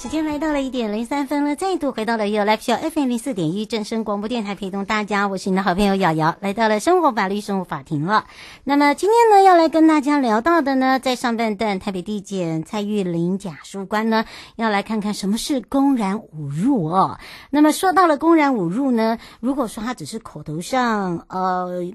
时间来到了一点零三分了，再度回到了 You Live Show FM 零四点一正声广播电台，陪同大家，我是你的好朋友瑶瑶，来到了生活法律生活法庭了。那么今天呢，要来跟大家聊到的呢，在上半段，台北地检蔡玉玲假书官呢，要来看看什么是公然侮辱哦。那么说到了公然侮辱呢，如果说他只是口头上，呃。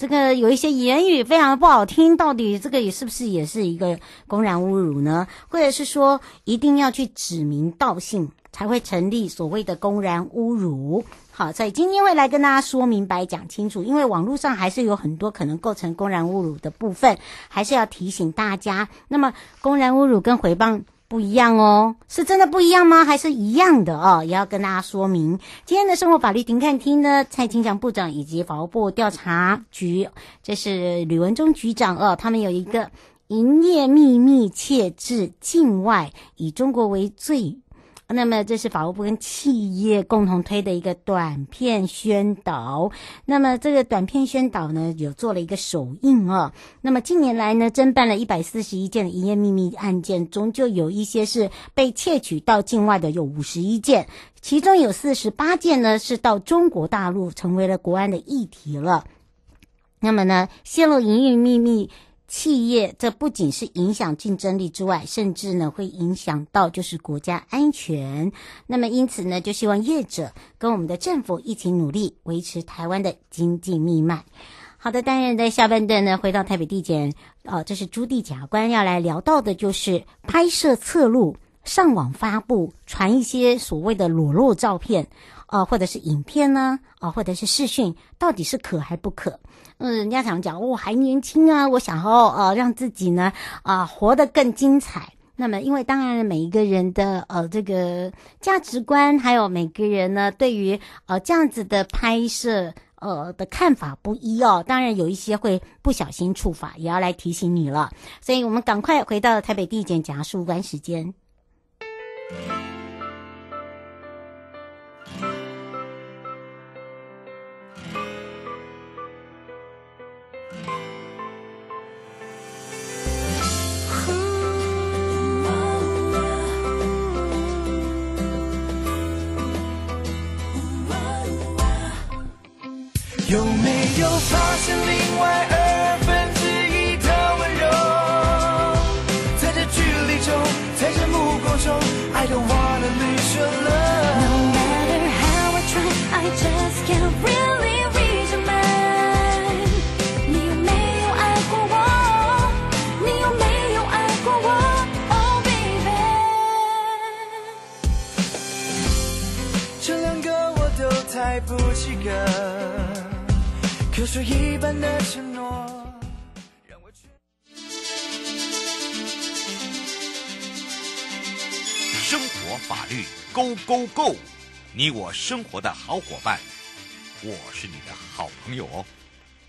这个有一些言语非常不好听，到底这个也是不是也是一个公然侮辱呢？或者是说一定要去指名道姓才会成立所谓的公然侮辱？好，所以今天会来跟大家说明白、讲清楚，因为网络上还是有很多可能构成公然侮辱的部分，还是要提醒大家。那么公然侮辱跟诽谤。不一样哦，是真的不一样吗？还是一样的哦？也要跟大家说明。今天的生活法律庭看厅呢，蔡清祥部长以及法务部调查局，这是吕文忠局长哦，他们有一个营业秘密窃至境外，以中国为罪。那么这是法务部跟企业共同推的一个短片宣导。那么这个短片宣导呢，有做了一个首映哦。那么近年来呢，侦办了一百四十一件的营业秘密案件中，就有一些是被窃取到境外的，有五十一件，其中有四十八件呢是到中国大陆，成为了国安的议题了。那么呢，泄露营业秘密。企业这不仅是影响竞争力之外，甚至呢会影响到就是国家安全。那么因此呢，就希望业者跟我们的政府一起努力，维持台湾的经济命脉。好的，当然在下半段呢，回到台北地检，哦，这是朱地检官要来聊到的，就是拍摄侧录、上网发布、传一些所谓的裸露照片。啊，或者是影片呢，啊，或者是视讯，到底是可还不可？嗯，人家想讲，我还年轻啊，我想要呃让自己呢啊活得更精彩。那么，因为当然每一个人的呃这个价值观，还有每个人呢对于呃这样子的拍摄呃的看法不一哦。当然有一些会不小心触法，也要来提醒你了。所以我们赶快回到台北地检检事官时间。有没有发现另外二分之一的温柔，在这距离中，在这目光中，I don't wanna lose your love。No matter how I try, I just can't really read your mind。你有没有爱过我？你有没有爱过我？Oh baby，这两个我都太不及格。流水一般的承诺，让我生活法律 Go Go Go，你我生活的好伙伴，我是你的好朋友哦。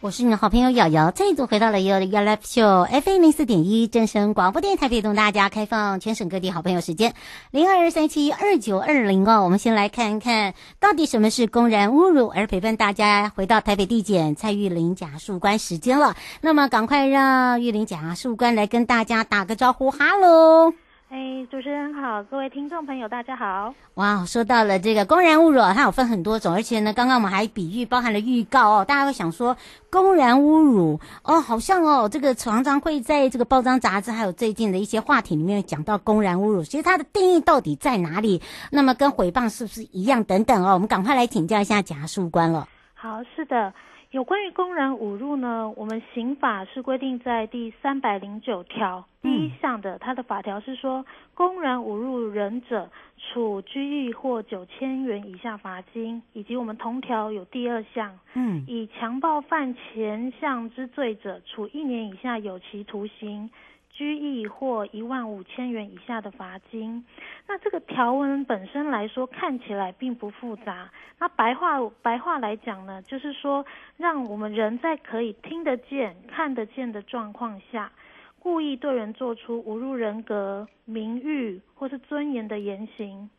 我是你的好朋友瑶瑶，再度回到了 You Live Show FM 零四点一正声广播电台，陪同大家开放全省各地好朋友时间零二三七二九二零哦。我们先来看一看到底什么是公然侮辱，而陪伴大家回到台北地检蔡玉玲假树官时间了。那么赶快让玉玲假树官来跟大家打个招呼，哈喽。哎，主持人好，各位听众朋友，大家好。哇，说到了这个公然侮辱，它有分很多种，而且呢，刚刚我们还比喻包含了预告哦，大家会想说公然侮辱哦，好像哦，这个常常会在这个包装杂志还有最近的一些话题里面讲到公然侮辱，其实它的定义到底在哪里？那么跟诽谤是不是一样？等等哦，我们赶快来请教一下贾树官了。好，是的。有关于公然侮辱呢，我们刑法是规定在第三百零九条第一项的，它的法条是说，公然侮辱人者，处拘役或九千元以下罚金，以及我们同条有第二项，嗯，以强暴犯前项之罪者，处一年以下有期徒刑。拘役或一万五千元以下的罚金。那这个条文本身来说看起来并不复杂。那白话白话来讲呢，就是说让我们人在可以听得见、看得见的状况下，故意对人做出侮辱人格、名誉或是尊严的言行，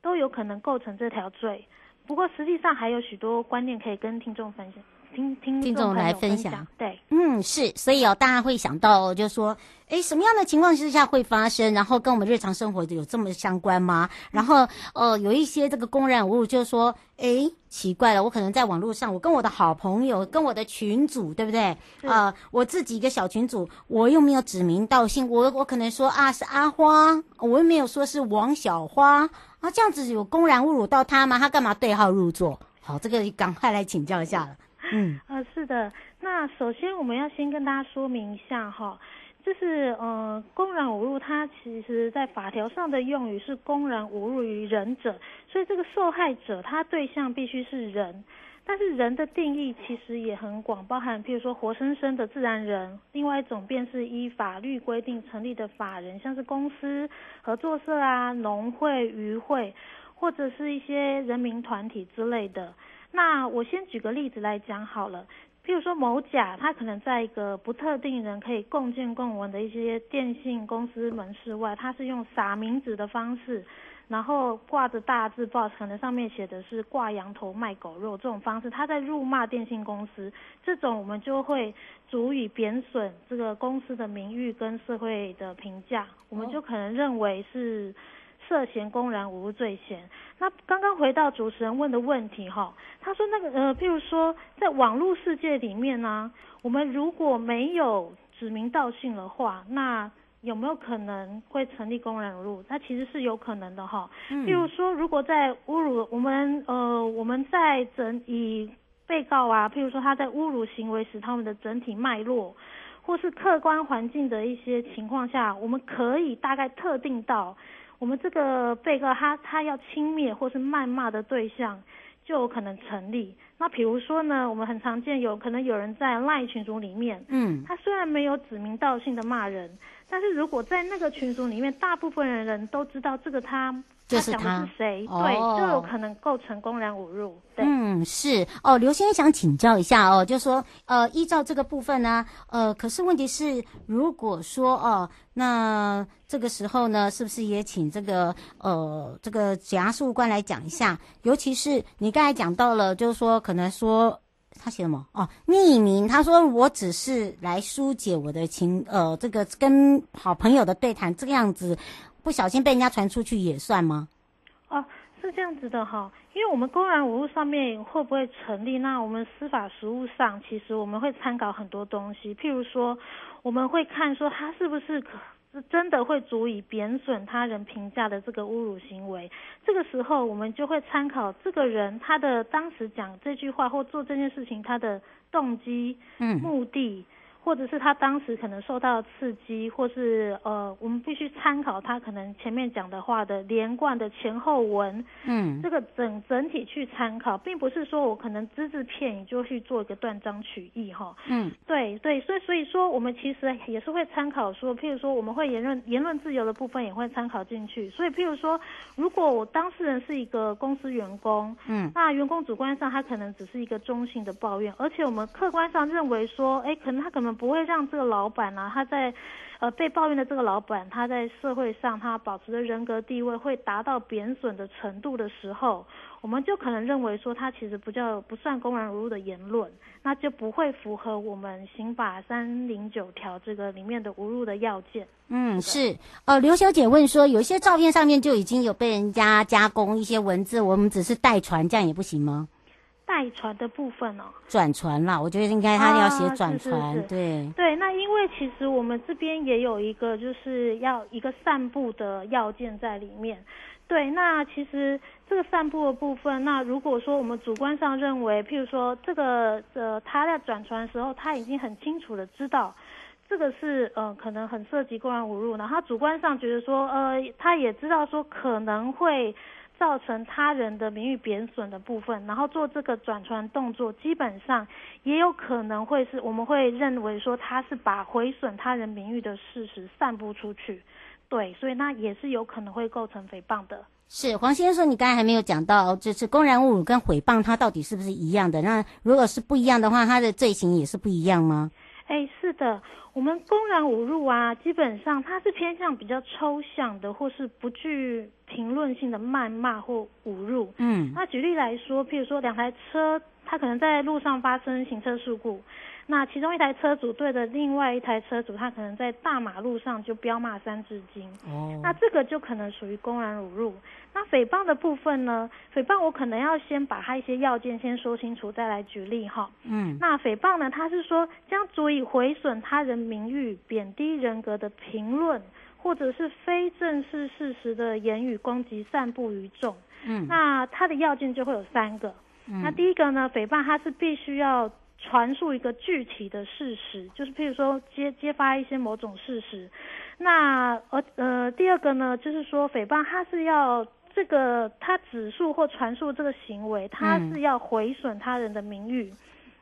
都有可能构成这条罪。不过实际上还有许多观念可以跟听众分享。听听听众来分享，对，嗯，是，所以哦，大家会想到，就是说，哎，什么样的情况之下会发生？然后跟我们日常生活有这么相关吗？然后，呃，有一些这个公然侮辱，就是说，哎，奇怪了，我可能在网络上，我跟我的好朋友，跟我的群主，对不对？呃，我自己一个小群主，我又没有指名道姓，我我可能说啊是阿花，我又没有说是王小花啊，这样子有公然侮辱到他吗？他干嘛对号入座？好，这个赶快来请教一下了。嗯，呃，是的。那首先我们要先跟大家说明一下哈，就是呃，公然侮辱它其实在法条上的用语是公然侮辱于人者，所以这个受害者他对象必须是人。但是人的定义其实也很广，包含譬如说活生生的自然人，另外一种便是依法律规定成立的法人，像是公司、合作社啊、农会、渔会，或者是一些人民团体之类的。那我先举个例子来讲好了，譬如说某甲，他可能在一个不特定人可以共建共文的一些电信公司门市外，他是用撒名字的方式，然后挂着大字报，可能上面写的是挂羊头卖狗肉这种方式，他在辱骂电信公司，这种我们就会足以贬损这个公司的名誉跟社会的评价，我们就可能认为是。涉嫌公然侮辱罪嫌。那刚刚回到主持人问的问题哈，他说那个呃，譬如说在网络世界里面呢，我们如果没有指名道姓的话，那有没有可能会成立公然侮辱？那其实是有可能的哈。譬如说，如果在侮辱我们呃，我们在整以被告啊，譬如说他在侮辱行为时，他们的整体脉络或是客观环境的一些情况下，我们可以大概特定到。我们这个被告他他要轻蔑或是谩骂的对象，就有可能成立。那比如说呢，我们很常见有可能有人在 LINE 群组里面，嗯，他虽然没有指名道姓的骂人，但是如果在那个群组里面，大部分的人都知道这个他。就是他讲的是谁？哦、对，就有可能构成公然侮辱。对，嗯，是哦。刘先生想请教一下哦，就说呃，依照这个部分呢，呃，可是问题是，如果说哦，那这个时候呢，是不是也请这个呃这个检察事务官来讲一下？尤其是你刚才讲到了，就是说可能说他写什么哦，匿名，他说我只是来疏解我的情，呃，这个跟好朋友的对谈这个样子。不小心被人家传出去也算吗？哦，是这样子的哈，因为我们公然侮辱上面会不会成立？那我们司法实务上，其实我们会参考很多东西，譬如说，我们会看说他是不是可真的会足以贬损他人评价的这个侮辱行为。这个时候，我们就会参考这个人他的当时讲这句话或做这件事情他的动机、嗯，目的。或者是他当时可能受到刺激，或是呃，我们必须参考他可能前面讲的话的连贯的前后文，嗯，这个整整体去参考，并不是说我可能只字片语就去做一个断章取义哈，嗯，对对，所以所以说我们其实也是会参考说，譬如说我们会言论言论自由的部分也会参考进去，所以譬如说，如果我当事人是一个公司员工，嗯，那员工主观上他可能只是一个中性的抱怨，而且我们客观上认为说，哎，可能他可能。不会让这个老板呢、啊，他在，呃，被抱怨的这个老板，他在社会上他保持的人格地位会达到贬损的程度的时候，我们就可能认为说他其实不叫不算公然侮辱的言论，那就不会符合我们刑法三零九条这个里面的侮辱的要件。嗯，是，呃，刘小姐问说，有一些照片上面就已经有被人家加工一些文字，我们只是代传，这样也不行吗？代传的部分哦，转传啦，我觉得应该他要写转传，啊、是是是对对。那因为其实我们这边也有一个，就是要一个散布的要件在里面。对，那其实这个散布的部分，那如果说我们主观上认为，譬如说这个呃他在转传的时候，他已经很清楚的知道这个是呃可能很涉及公然侮辱，然后他主观上觉得说呃他也知道说可能会造成他人的名誉贬损的部分，然后做这个转传动作，基本上也有可能会是我们会认为说他是把毁损他人名誉的事实散布出去。对，所以那也是有可能会构成诽谤的。是黄先生，你刚才还没有讲到，就是公然侮辱跟诽谤，它到底是不是一样的？那如果是不一样的话，它的罪行也是不一样吗？哎，是的，我们公然侮辱啊，基本上它是偏向比较抽象的，或是不具评论性的谩骂或侮辱。嗯，那举例来说，譬如说两台车，它可能在路上发生行车事故。那其中一台车主对着另外一台车主，他可能在大马路上就飙骂三字经。哦，那这个就可能属于公然侮辱。那诽谤的部分呢？诽谤我可能要先把他一些要件先说清楚，再来举例哈。嗯，那诽谤呢，他是说将足以毁损他人名誉、贬低人格的评论，或者是非正式事实的言语攻击散布于众。嗯，那它的要件就会有三个。嗯，那第一个呢，诽谤它是必须要。传述一个具体的事实，就是譬如说揭揭发一些某种事实。那呃呃，第二个呢，就是说诽谤它是要这个他指述或传述这个行为，它是要毁损他人的名誉。嗯、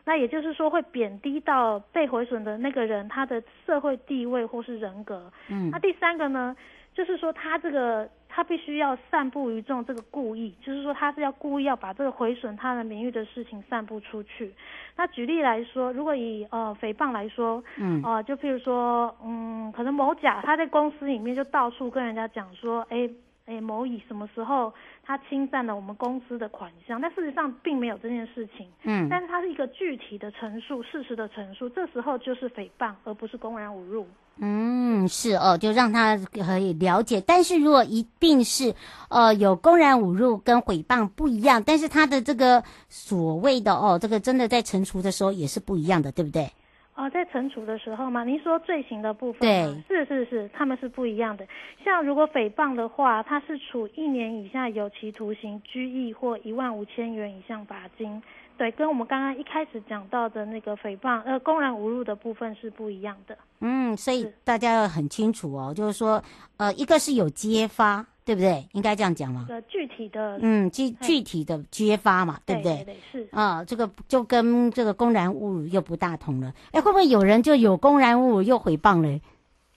那也就是说会贬低到被毁损的那个人他的社会地位或是人格。嗯。那第三个呢，就是说他这个。他必须要散布于众，这个故意就是说他是要故意要把这个毁损他的名誉的事情散布出去。那举例来说，如果以呃诽谤来说，嗯，呃，就譬如说，嗯，可能某甲他在公司里面就到处跟人家讲说，哎。哎，某乙什么时候他侵占了我们公司的款项？但事实上并没有这件事情。嗯，但是他是一个具体的陈述，事实的陈述，这时候就是诽谤，而不是公然侮辱。嗯，是哦，就让他可以了解。但是如果一定是呃有公然侮辱跟诽谤不一样，但是他的这个所谓的哦，这个真的在惩处的时候也是不一样的，对不对？哦，在惩处的时候嘛？您说罪行的部分？对，是是是，他们是不一样的。像如果诽谤的话，他是处一年以下有期徒刑、拘役或一万五千元以上罚金。对，跟我们刚刚一开始讲到的那个诽谤呃公然侮辱的部分是不一样的。嗯，所以大家要很清楚哦，就是说，呃，一个是有揭发。对不对？应该这样讲吗？具体的，嗯，具具体的揭发嘛，对不对？对，对，对，是啊，这个就跟这个公然侮辱又不大同了。哎，会不会有人就有公然侮辱又诽谤嘞？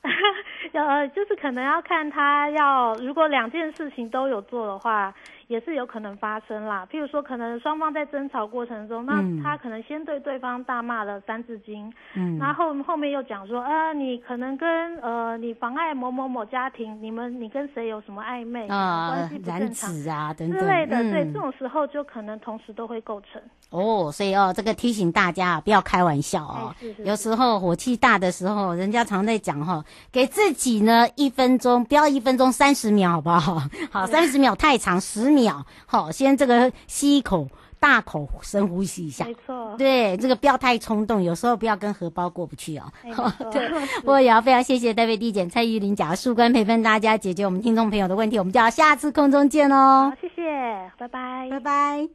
呃，就是可能要看他要，如果两件事情都有做的话。也是有可能发生啦，譬如说，可能双方在争吵过程中，那他可能先对对方大骂了三字经，嗯，然后后面又讲说，呃，你可能跟呃，你妨碍某某某家庭，你们你跟谁有什么暧昧啊，关系不正常啊等等。之类的，嗯、对，这种时候就可能同时都会构成。哦，所以哦，这个提醒大家不要开玩笑哦，是是是，有时候火气大的时候，人家常在讲哈，给自己呢一分钟，不要一分钟三十秒，好不好？好，三十秒太长，十秒。好，先这个吸一口，大口深呼吸一下。没错，对，这个不要太冲动，有时候不要跟荷包过不去哦。对，我也要非常谢谢戴维地检蔡玉玲贾树根陪伴大家解决我们听众朋友的问题，我们就要下次空中见哦。好，谢谢，拜拜，拜拜。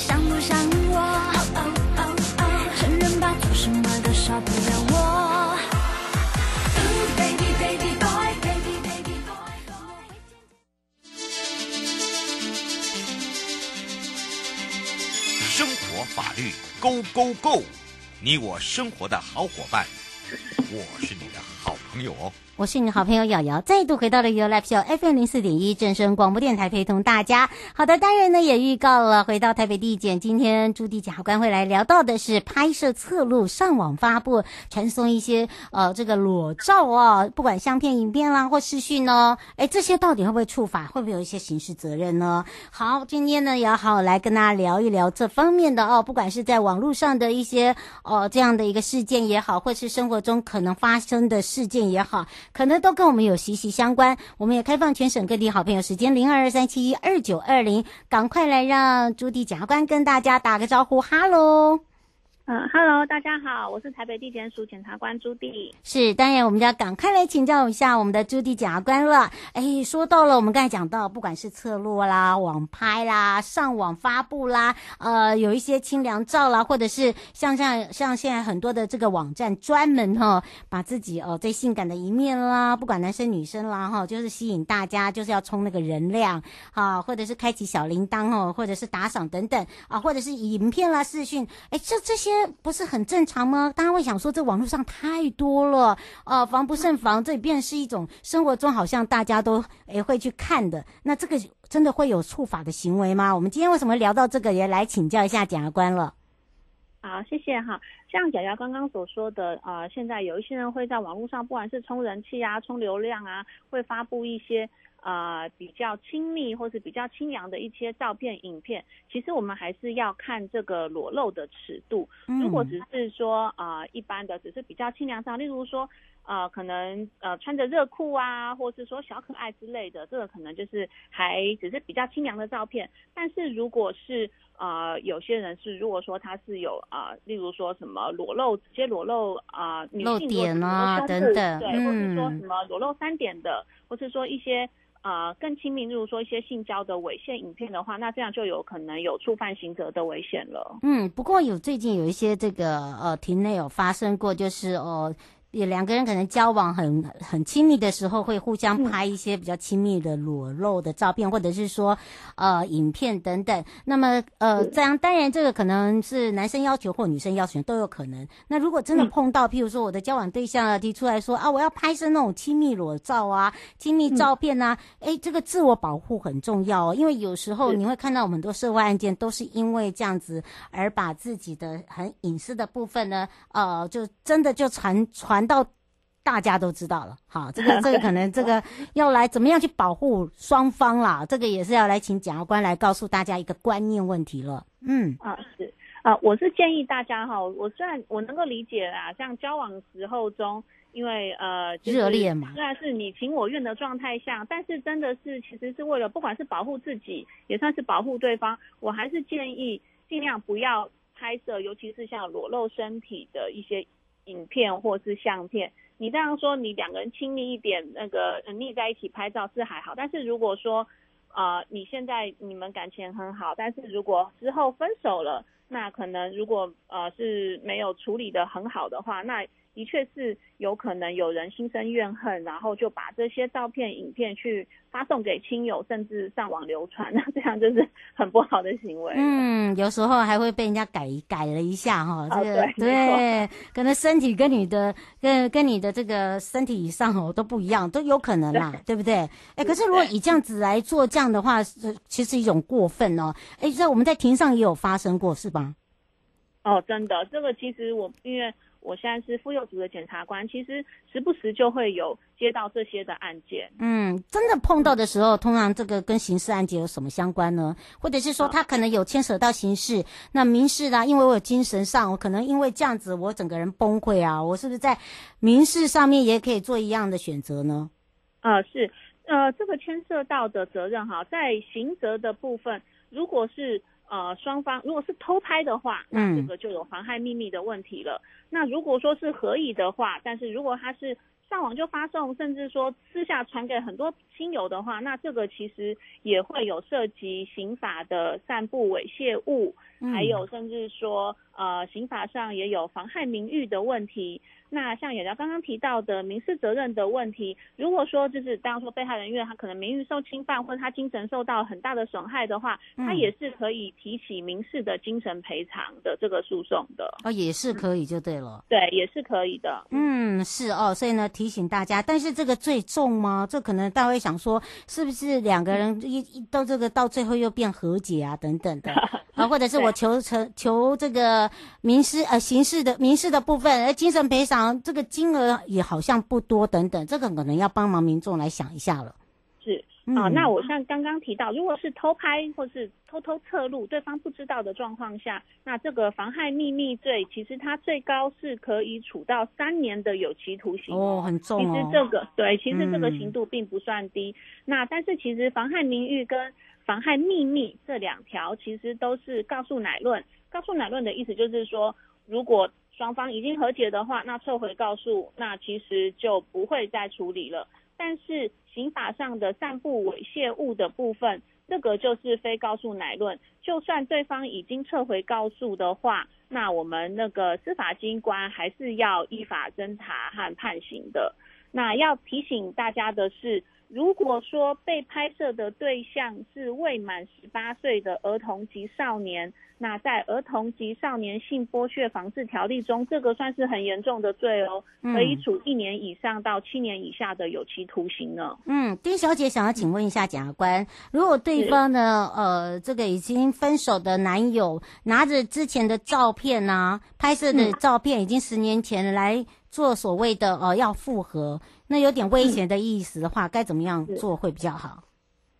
想不想我？承认吧，做什么都少不了我。生活法律，Go Go Go！你我生活的好伙伴，我是你的好朋友哦。我是你的好朋友瑶瑶，再度回到了 You Live Show FM 零四点一正声广播电台，陪同大家。好的，当然呢也预告了，回到台北地检，今天朱地检察官会来聊到的是拍摄侧录、上网发布、传送一些呃这个裸照啊，不管相片、影片啦或视讯呢，哎，这些到底会不会触法，会不会有一些刑事责任呢？好，今天呢也要好好来跟大家聊一聊这方面的哦，不管是在网络上的一些哦这样的一个事件也好，或是生活中可能发生的事件也好。可能都跟我们有息息相关，我们也开放全省各地好朋友时间零二二三七一二九二零，赶快来让朱迪检察官跟大家打个招呼，哈喽。嗯哈喽，大家好，我是台北地检署检察官朱棣。是，当然我们就要赶快来请教一下我们的朱棣检察官了。哎，说到了，我们刚才讲到，不管是侧录啦、网拍啦、上网发布啦，呃，有一些清凉照啦，或者是像像像现在很多的这个网站专门哈，把自己哦最性感的一面啦，不管男生女生啦哈，就是吸引大家，就是要冲那个人量啊，或者是开启小铃铛哦，或者是打赏等等啊，或者是影片啦、视讯，哎，这这些。不是很正常吗？大家会想说，这网络上太多了，呃，防不胜防，这便是一种生活中好像大家都也会去看的。那这个真的会有触法的行为吗？我们今天为什么聊到这个，也来请教一下检察官了。好，谢谢哈。像瑶瑶刚刚所说的，呃，现在有一些人会在网络上，不管是充人气啊、充流量啊，会发布一些。呃，比较亲密或是比较清凉的一些照片、影片，其实我们还是要看这个裸露的尺度。如果只是说呃一般的，只是比较清凉上，例如说呃可能呃穿着热裤啊，或是说小可爱之类的，这个可能就是还只是比较清凉的照片。但是如果是呃有些人是，如果说他是有呃例如说什么裸露，直接裸露啊、呃，女性裸露点啊等等，对，或是说什么裸露三点的，或是说一些。呃，更亲密，例如说一些性交的猥亵影片的话，那这样就有可能有触犯刑责的危险了。嗯，不过有最近有一些这个呃庭内有发生过，就是哦。呃也两个人可能交往很很亲密的时候，会互相拍一些比较亲密的裸露的照片，或者是说呃影片等等。那么呃这样当然这个可能是男生要求或女生要求都有可能。那如果真的碰到，譬如说我的交往对象啊提出来说啊，我要拍摄那种亲密裸照啊、亲密照片啊，哎，这个自我保护很重要哦，因为有时候你会看到我们很多社会案件都是因为这样子而把自己的很隐私的部分呢，呃，就真的就传传。难道大家都知道了？好，这个 这个可能这个要来怎么样去保护双方啦？这个也是要来请检察官来告诉大家一个观念问题了。嗯，啊是啊，我是建议大家哈，我虽然我能够理解啦，像交往时候中，因为呃热烈嘛，虽然是你情我愿的状态下，但是真的是其实是为了不管是保护自己，也算是保护对方，我还是建议尽量不要拍摄，尤其是像裸露身体的一些。影片或是相片，你这样说，你两个人亲密一点，那个腻在一起拍照是还好，但是如果说，呃，你现在你们感情很好，但是如果之后分手了，那可能如果呃是没有处理的很好的话，那。的确是有可能有人心生怨恨，然后就把这些照片、影片去发送给亲友，甚至上网流传，那这样就是很不好的行为。嗯，有时候还会被人家改改了一下哈，这个、哦、对，对可能身体跟你的跟跟你的这个身体以上哦都不一样，都有可能啦，对，对不对？哎，可是如果以这样子来做这样的话，是其实一种过分哦。哎，在我们在庭上也有发生过，是吧？哦，真的，这个其实我因为。我现在是妇幼组的检察官，其实时不时就会有接到这些的案件。嗯，真的碰到的时候，通常这个跟刑事案件有什么相关呢？或者是说他可能有牵扯到刑事，那民事啦，因为我有精神上，我可能因为这样子，我整个人崩溃啊，我是不是在民事上面也可以做一样的选择呢？呃，是，呃，这个牵涉到的责任哈，在刑责的部分，如果是。呃，双方如果是偷拍的话，那这个就有妨害秘密的问题了。嗯。那如果说是合意的话，但是如果他是上网就发送，甚至说私下传给很多亲友的话，那这个其实也会有涉及刑法的散布猥亵物，嗯、还有甚至说呃刑法上也有妨害名誉的问题。那像有聊刚刚提到的民事责任的问题，如果说就是当然说被害人因为他可能名誉受侵犯，或者他精神受到很大的损害的话，嗯、他也是可以提起民事的精神赔偿的这个诉讼的。哦，也是可以就对了。对，也是可以的。嗯，是哦。所以呢，提醒大家，但是这个最重吗？这可能大家会想说，是不是两个人一一到这个到最后又变和解啊等等的 啊，或者是我求成求这个民事呃刑事的民事的部分，呃精神赔偿。这个金额也好像不多，等等，这个可能要帮忙民众来想一下了。是啊、那我像刚刚提到，如果是偷拍或是偷偷侧录，对方不知道的状况下，那这个妨害秘密罪，其实它最高是可以处到三年的有期徒刑哦，很重哦。其实这个对，其实这个刑度并不算低。嗯、那但是其实妨害名誉跟妨害秘密这两条，其实都是告诉乃论。告诉乃论的意思就是说，如果双方已经和解的话，那撤回告诉，那其实就不会再处理了。但是刑法上的散布猥亵物的部分，这个就是非告诉乃论。就算对方已经撤回告诉的话，那我们那个司法机关还是要依法侦查和判刑的。那要提醒大家的是，如果说被拍摄的对象是未满十八岁的儿童及少年，那在儿童及少年性剥削防治条例中，这个算是很严重的罪哦，可以处一年以上到七年以下的有期徒刑呢。嗯，丁小姐想要请问一下检察官，如果对方呢，呃，这个已经分手的男友拿着之前的照片啊，拍摄的照片已经十年前来做所谓的呃要复合。那有点危险的意思的话，该怎么样做会比较好？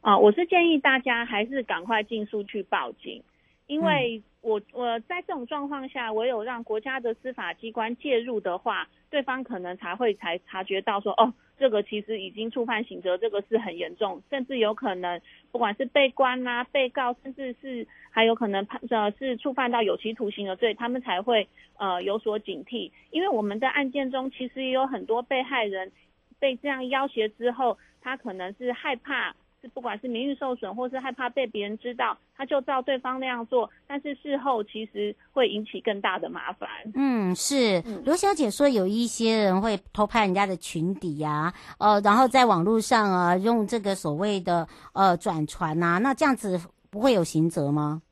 啊，我是建议大家还是赶快尽速去报警，因为我我在这种状况下，唯有让国家的司法机关介入的话，对方可能才会才察觉到说，哦，这个其实已经触犯刑责，这个是很严重，甚至有可能不管是被关啊、被告，甚至是还有可能判呃是触犯到有期徒刑的罪，他们才会呃有所警惕，因为我们在案件中其实也有很多被害人。被这样要挟之后，他可能是害怕，是不管是名誉受损，或是害怕被别人知道，他就照对方那样做，但是事后其实会引起更大的麻烦。嗯，是刘小姐说有一些人会偷拍人家的裙底呀、啊，呃，然后在网络上啊用这个所谓的呃转传啊，那这样子不会有刑责吗？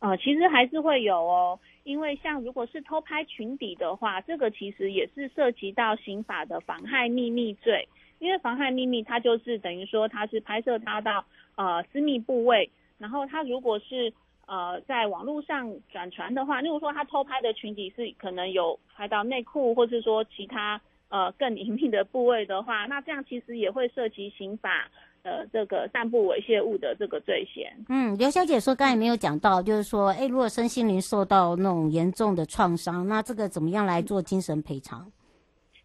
呃，其实还是会有哦。因为像如果是偷拍裙底的话，这个其实也是涉及到刑法的妨害秘密罪。因为妨害秘密，它就是等于说它是拍摄他到呃私密部位，然后他如果是呃在网络上转传的话，例如说他偷拍的群体是可能有拍到内裤，或是说其他呃更隐秘的部位的话，那这样其实也会涉及刑法。呃，这个散布猥亵物的这个罪嫌。嗯，刘小姐说刚才没有讲到，就是说，哎，如果身心灵受到那种严重的创伤，那这个怎么样来做精神赔偿？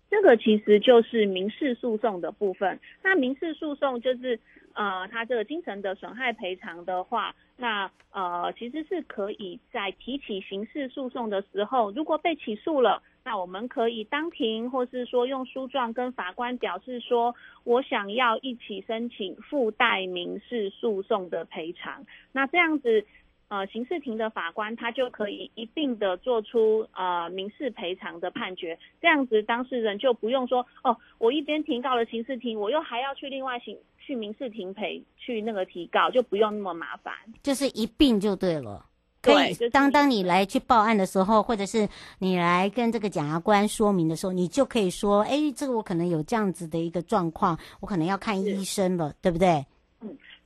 这个其实就是民事诉讼的部分。那民事诉讼就是，呃，他这个精神的损害赔偿的话，那呃，其实是可以在提起刑事诉讼的时候，如果被起诉了。那我们可以当庭，或是说用书状跟法官表示说，我想要一起申请附带民事诉讼的赔偿。那这样子，呃，刑事庭的法官他就可以一并的做出呃民事赔偿的判决。这样子，当事人就不用说哦，我一边提告了刑事庭，我又还要去另外行去民事庭赔去那个提告，就不用那么麻烦，就是一并就对了。可以，当当你来去报案的时候，或者是你来跟这个检察官说明的时候，你就可以说，哎，这个我可能有这样子的一个状况，我可能要看医生了，对不对？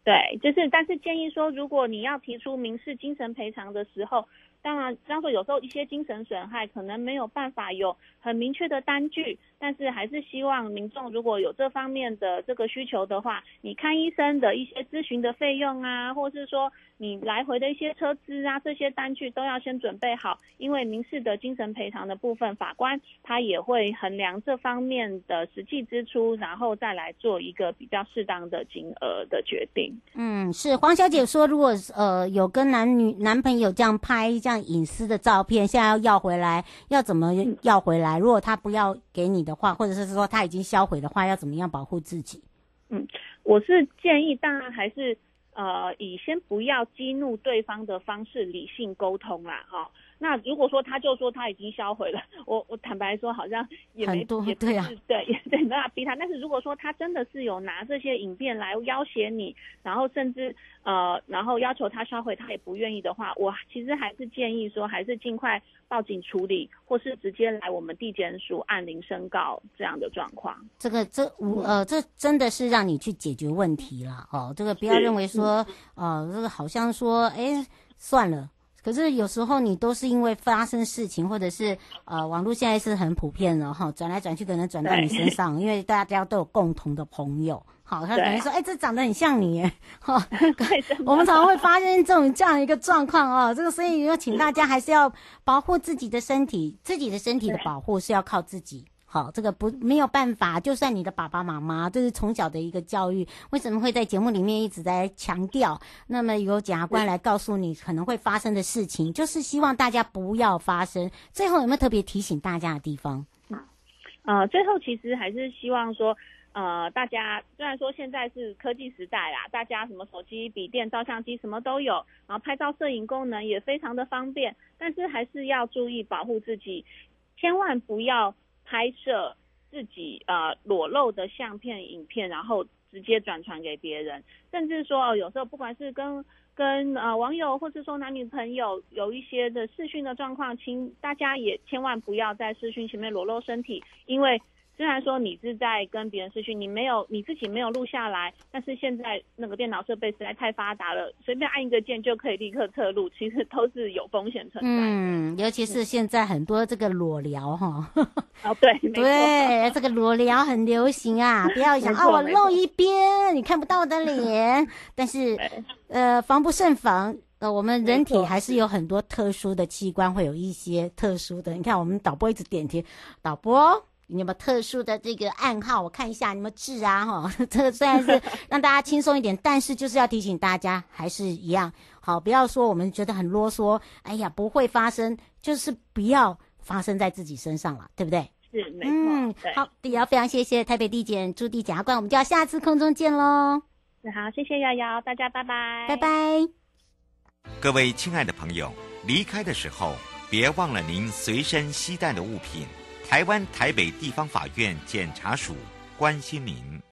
对，就是，但是建议说，如果你要提出民事精神赔偿的时候，当然，当说有时候一些精神损害可能没有办法有很明确的单据，但是还是希望民众如果有这方面的这个需求的话，你看医生的一些咨询的费用啊，或是说你来回的一些车资啊，这些单据都要先准备好，因为民事的精神赔偿的部分，法官他也会衡量这方面的实际支出，然后再来做一个比较适当的金额的决定。嗯，是黄小姐说，如果呃有跟男女男朋友这样拍这样。像隐私的照片，现在要要回来，要怎么要回来？如果他不要给你的话，或者是说他已经销毁的话，要怎么样保护自己？嗯，我是建议，当然还是呃，以先不要激怒对方的方式理性沟通啦，哈。那如果说他就说他已经销毁了，我我坦白说好像也没多也对啊，对也对，没办法逼他。但是如果说他真的是有拿这些影片来要挟你，然后甚至呃，然后要求他销毁，他也不愿意的话，我其实还是建议说，还是尽快报警处理，或是直接来我们地检署按铃申告这样的状况。这个这我呃，这真的是让你去解决问题了哦。这个不要认为说，呃，这个好像说，哎，算了。可是有时候你都是因为发生事情，或者是呃，网络现在是很普遍了哈，转来转去可能转到你身上，因为大家都有共同的朋友，好，他可能说，哎，这长得很像你耶，哈，我们常常会发生这种这样一个状况哦，这个所以要请大家还是要保护自己的身体，自己的身体的保护是要靠自己。好，这个不没有办法。就算你的爸爸妈妈，这是从小的一个教育，为什么会在节目里面一直在强调？那么由检察官来告诉你可能会发生的事情，就是希望大家不要发生。最后有没有特别提醒大家的地方？呃，最后其实还是希望说，呃，大家虽然说现在是科技时代啦，大家什么手机、笔电、照相机什么都有，然后拍照摄影功能也非常的方便，但是还是要注意保护自己，千万不要。拍摄自己呃裸露的相片、影片，然后直接转传给别人，甚至说有时候不管是跟跟呃网友，或是说男女朋友有一些的视讯的状况，请大家也千万不要在视讯前面裸露身体，因为。虽然说你是在跟别人视讯，你没有你自己没有录下来，但是现在那个电脑设备实在太发达了，随便按一个键就可以立刻测录，其实都是有风险存在。嗯，尤其是现在很多这个裸聊哈。哦，对对，这个裸聊很流行啊，不要想啊，我露一边你看不到我的脸，但是呃，防不胜防，呃，我们人体还是有很多特殊的器官会有一些特殊的。你看，我们导播一直点题，导播。你有没有特殊的这个暗号？我看一下，你们字啊，哈，这个虽然是让大家轻松一点，但是就是要提醒大家，还是一样，好，不要说我们觉得很啰嗦，哎呀，不会发生，就是不要发生在自己身上了，对不对？是，没错。嗯，好，也要非常谢谢台北地检朱地检察官，我们就要下次空中见喽。好，谢谢瑶瑶，大家拜拜，拜拜。各位亲爱的朋友，离开的时候别忘了您随身携带的物品。台湾台北地方法院检察署关心民。